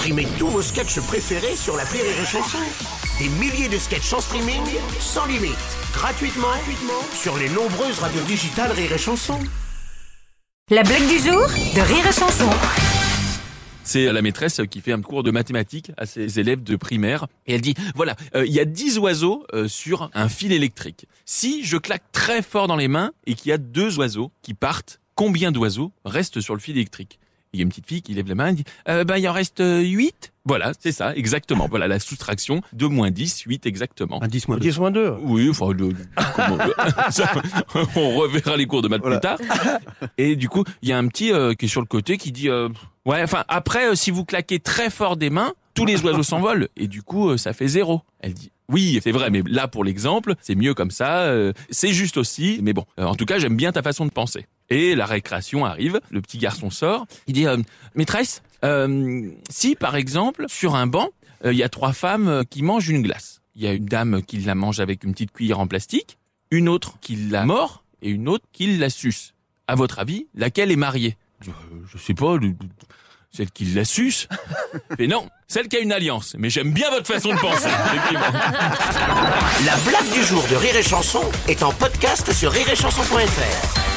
Streamez tous vos sketchs préférés sur la Rire et Chanson. Des milliers de sketchs en streaming, sans limite, gratuitement, gratuitement sur les nombreuses radios digitales Rire et Chanson. La blague du jour de Rire et Chanson. C'est la maîtresse qui fait un cours de mathématiques à ses élèves de primaire et elle dit voilà, euh, il y a 10 oiseaux euh, sur un fil électrique. Si je claque très fort dans les mains et qu'il y a deux oiseaux qui partent, combien d'oiseaux restent sur le fil électrique? Il y a une petite fille qui lève la main et dit euh, ben il en reste 8 voilà, c'est ça, exactement. Voilà la soustraction. 2 moins 10, 8 exactement. Un 10 moins 2. 10 moins 2. Oui, enfin, le- comment- ça, on reverra les cours de maths plus tard. Et du coup, il y a un petit euh, qui est sur le côté qui dit, euh, ouais, enfin, après, euh, si vous claquez très fort des mains, tous les oiseaux s'envolent et du coup, euh, ça fait zéro. Elle dit, oui, c'est vrai, mais là, pour l'exemple, c'est mieux comme ça. euh, c'est juste aussi, mais bon, euh, en tout cas, j'aime bien ta façon de penser. Et la récréation arrive, le petit garçon sort, il dit, euh, maîtresse, euh, si par exemple, sur un banc, euh, il y a trois femmes euh, qui mangent une glace. Il y a une dame qui la mange avec une petite cuillère en plastique, une autre qui la mord et une autre qui la suce. À votre avis, laquelle est mariée? Je, je sais pas, le- celle qui la suce. Mais non, celle qui a une alliance. Mais j'aime bien votre façon de penser. La blague du jour de Rire et Chanson est en podcast sur rireetchanson.fr.